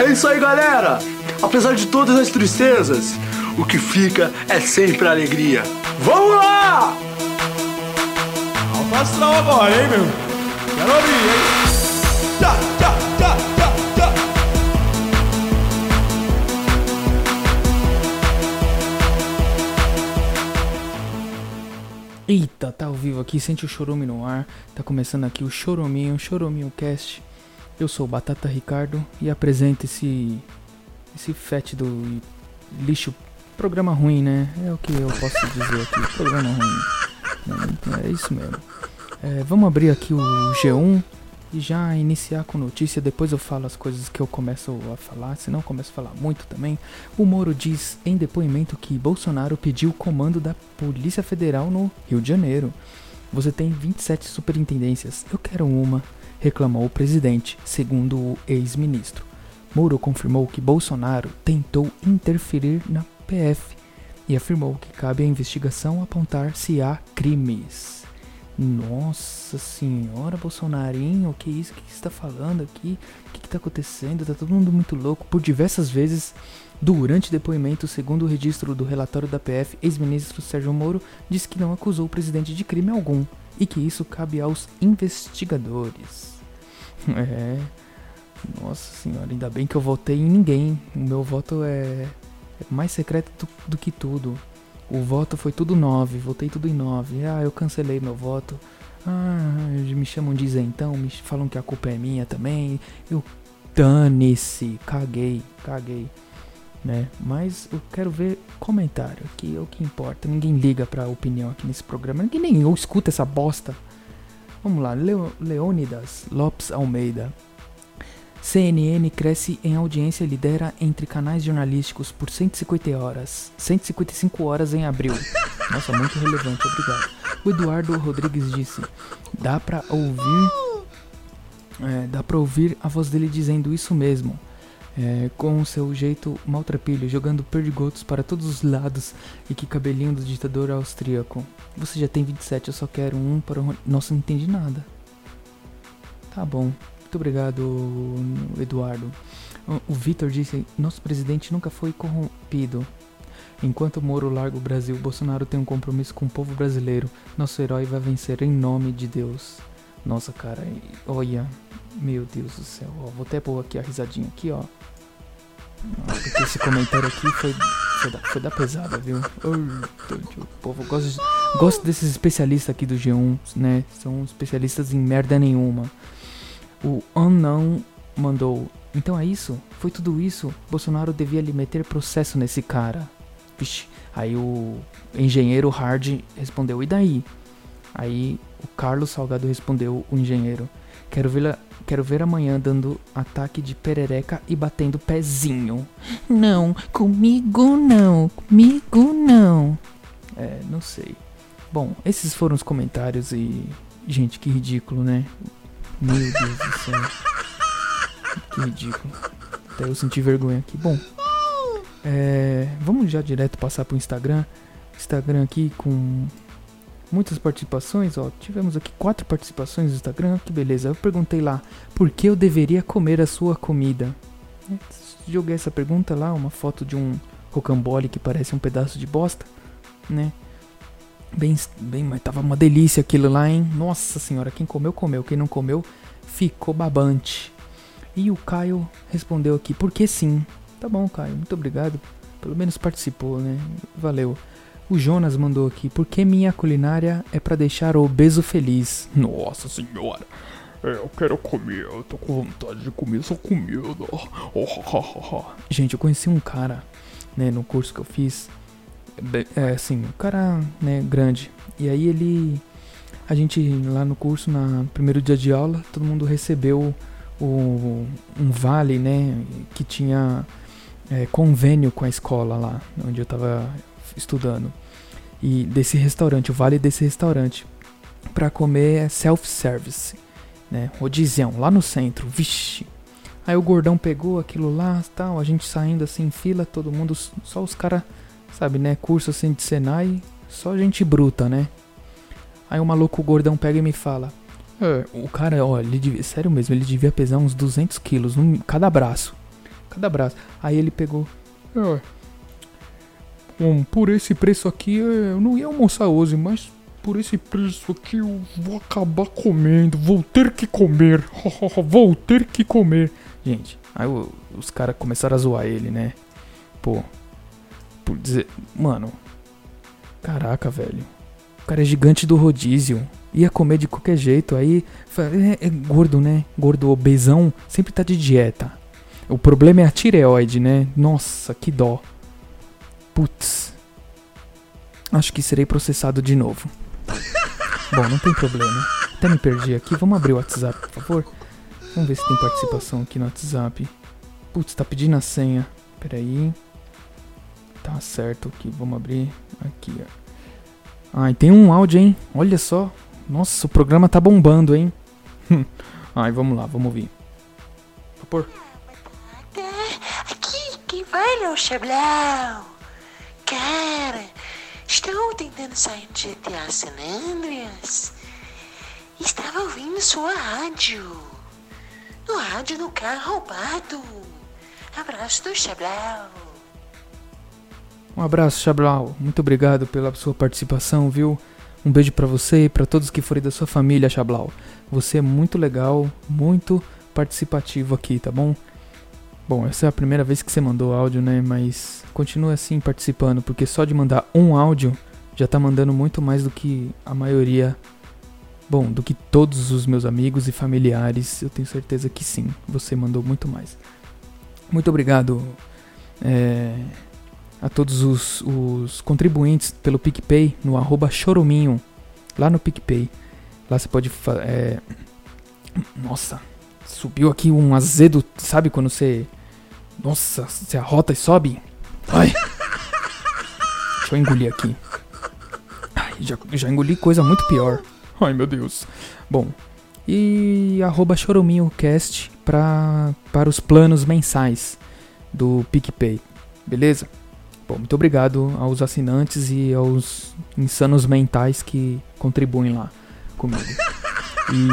É isso aí, galera! Apesar de todas as tristezas, o que fica é sempre a alegria. Vamos lá! Alto astral agora, hein, meu? Quero abrir, hein? Tchá, tchá, tchá, tchá, tchá. Eita, tá ao vivo aqui, sente o chorume no ar. Tá começando aqui o Choruminho, Choruminho Cast. Eu sou Batata Ricardo e apresento esse esse fétido lixo programa ruim, né? É o que eu posso dizer aqui, programa ruim. É, é isso mesmo. É, vamos abrir aqui o G1 e já iniciar com notícia. Depois eu falo as coisas que eu começo a falar, senão eu começo a falar muito também. O Moro diz em depoimento que Bolsonaro pediu o comando da Polícia Federal no Rio de Janeiro. Você tem 27 superintendências, eu quero uma, reclamou o presidente, segundo o ex-ministro. Moro confirmou que Bolsonaro tentou interferir na PF e afirmou que cabe à investigação apontar se há crimes. Nossa senhora, Bolsonarinho, o que é isso? O que você está falando aqui? O que está acontecendo? Tá todo mundo muito louco. Por diversas vezes, durante depoimento, segundo o registro do relatório da PF, ex-ministro Sérgio Moro disse que não acusou o presidente de crime algum e que isso cabe aos investigadores. É. Nossa senhora, ainda bem que eu votei em ninguém. O meu voto é, é mais secreto do, do que tudo. O voto foi tudo 9, votei tudo em 9. Ah, eu cancelei meu voto. Ah, me chamam de isentão, me falam que a culpa é minha também. Eu dane-se, caguei, caguei. Né? Mas eu quero ver comentário, que é o que importa. Ninguém liga pra opinião aqui nesse programa. Ninguém nem eu escuta essa bosta. Vamos lá, Leo, Leônidas Lopes Almeida. CNN cresce em audiência e lidera entre canais jornalísticos por 150 horas, 155 horas em abril. Nossa, muito relevante, obrigado. O Eduardo Rodrigues disse: dá pra ouvir, é, dá pra ouvir a voz dele dizendo isso mesmo, é, com o seu jeito maltrapilho, jogando perdigotos para todos os lados e que cabelinho do ditador austríaco. Você já tem 27, eu só quero um para. Nossa, não entendi nada. Tá bom. Muito obrigado, Eduardo. O Vitor disse: Nosso presidente nunca foi corrompido. Enquanto Moro larga o Brasil, Bolsonaro tem um compromisso com o povo brasileiro. Nosso herói vai vencer em nome de Deus. Nossa, cara, olha. Meu Deus do céu. Ó, vou até pôr aqui a risadinha aqui, ó. Porque esse comentário aqui foi, foi, da, foi da pesada, viu? O povo gosta, gosta desses especialistas aqui do G1, né? São especialistas em merda nenhuma. O Unknown mandou. Então é isso? Foi tudo isso? Bolsonaro devia lhe meter processo nesse cara. Vixe. Aí o engenheiro Hard respondeu: E daí? Aí o Carlos Salgado respondeu: O engenheiro. Quero ver, quero ver amanhã dando ataque de perereca e batendo pezinho. Não, comigo não, comigo não. É, não sei. Bom, esses foram os comentários e. Gente, que ridículo, né? Meu Deus do céu. Que ridículo. Até eu senti vergonha aqui. Bom, é, vamos já direto passar pro Instagram. Instagram aqui com muitas participações, ó. Tivemos aqui quatro participações no Instagram, que beleza. Eu perguntei lá, por que eu deveria comer a sua comida? Joguei essa pergunta lá, uma foto de um rocambole que parece um pedaço de bosta, né? Bem, bem, mas tava uma delícia aquilo lá, hein? Nossa senhora, quem comeu, comeu. Quem não comeu, ficou babante. E o Caio respondeu aqui, porque sim. Tá bom, Caio, muito obrigado. Pelo menos participou, né? Valeu. O Jonas mandou aqui, porque minha culinária é para deixar o obeso feliz. Nossa senhora. É, eu quero comer, eu tô com vontade de comer essa comida. Oh, Gente, eu conheci um cara, né, no curso que eu fiz é assim, o cara, né, grande. E aí ele a gente lá no curso, na primeiro dia de aula, todo mundo recebeu o, um vale, né, que tinha é, convênio com a escola lá, onde eu tava estudando. E desse restaurante, o vale desse restaurante, para comer self-service, né, rodizião, lá no centro, vixe. Aí o gordão pegou aquilo lá, tal, a gente saindo assim em fila, todo mundo, só os caras Sabe, né? Curso assim de Senai, só gente bruta, né? Aí o maluco gordão pega e me fala: É, o cara, ó, ele devia, sério mesmo, ele devia pesar uns 200 quilos em cada braço. cada braço. Aí ele pegou. É, por esse preço aqui é, eu não ia almoçar hoje, mas por esse preço aqui eu vou acabar comendo. Vou ter que comer. vou ter que comer. Gente, aí os caras começaram a zoar ele, né? Pô. Por dizer. Mano. Caraca, velho. O cara é gigante do rodízio. Ia comer de qualquer jeito. Aí. É, é gordo, né? Gordo obesão. Sempre tá de dieta. O problema é a tireoide, né? Nossa, que dó. Putz. Acho que serei processado de novo. Bom, não tem problema. Até me perdi aqui. Vamos abrir o WhatsApp, por favor. Vamos ver se tem participação aqui no WhatsApp. Putz, tá pedindo a senha. Pera aí. Tá certo aqui. Vamos abrir aqui, ó. E tem um áudio, hein? Olha só. Nossa, o programa tá bombando, hein? Ai, vamos lá, vamos ouvir. Vou pôr. Aqui, quem vai, o Chablau? Cara, Estou tentando sair de GTA San Andreas. Estava ouvindo sua rádio. No rádio do carro roubado. Abraço do Chablau. Um abraço, Chablau. Muito obrigado pela sua participação, viu? Um beijo para você e para todos que forem da sua família, Chablau. Você é muito legal, muito participativo aqui, tá bom? Bom, essa é a primeira vez que você mandou áudio, né? Mas continue assim participando, porque só de mandar um áudio já tá mandando muito mais do que a maioria. Bom, do que todos os meus amigos e familiares, eu tenho certeza que sim, você mandou muito mais. Muito obrigado é, a todos os, os, contribuintes pelo PicPay no arroba choruminho, lá no PicPay. Lá você pode. É, nossa, subiu aqui um azedo, sabe quando você nossa, você arrota e sobe? Ai. Deixa eu engolir aqui. Ai, já, já engoli coisa muito pior. Ai, meu Deus. Bom, e arroba choruminhocast pra, para os planos mensais do PicPay, beleza? Bom, muito obrigado aos assinantes e aos insanos mentais que contribuem lá comigo. E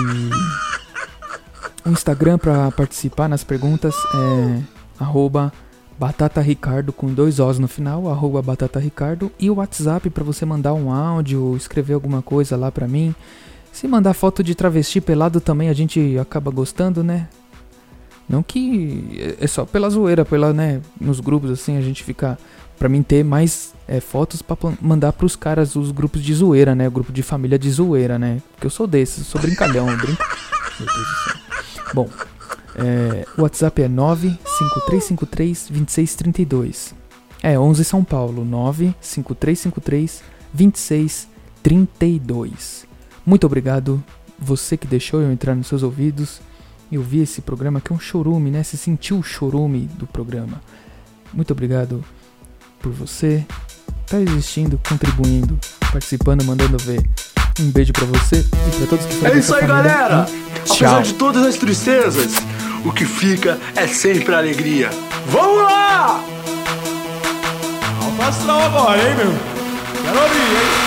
o Instagram para participar nas perguntas é arroba Batata Ricardo com dois Os no final, arroba Batata Ricardo, e o WhatsApp para você mandar um áudio, escrever alguma coisa lá pra mim. Se mandar foto de travesti pelado também a gente acaba gostando, né? Não que é só pela zoeira, pela, né, nos grupos assim a gente fica para mim ter mais é, fotos para mandar pros caras os grupos de zoeira, né? O grupo de família de zoeira, né? Porque eu sou desses, sou brincalhão, brinco. Meu Deus do céu. Bom, é, o WhatsApp é 953532632. É 11 São Paulo, 953532632. Muito obrigado você que deixou eu entrar nos seus ouvidos e ouvir esse programa que é um chorume, né? Se sentiu o chorume do programa. Muito obrigado por você estar tá existindo, contribuindo, participando, mandando ver. Um beijo para você e para todos que estão É isso aí, família. galera! Apesar de todas as tristezas, o que fica é sempre alegria. Vamos lá! Alfa astral agora, hein, meu? Quero abrir, hein?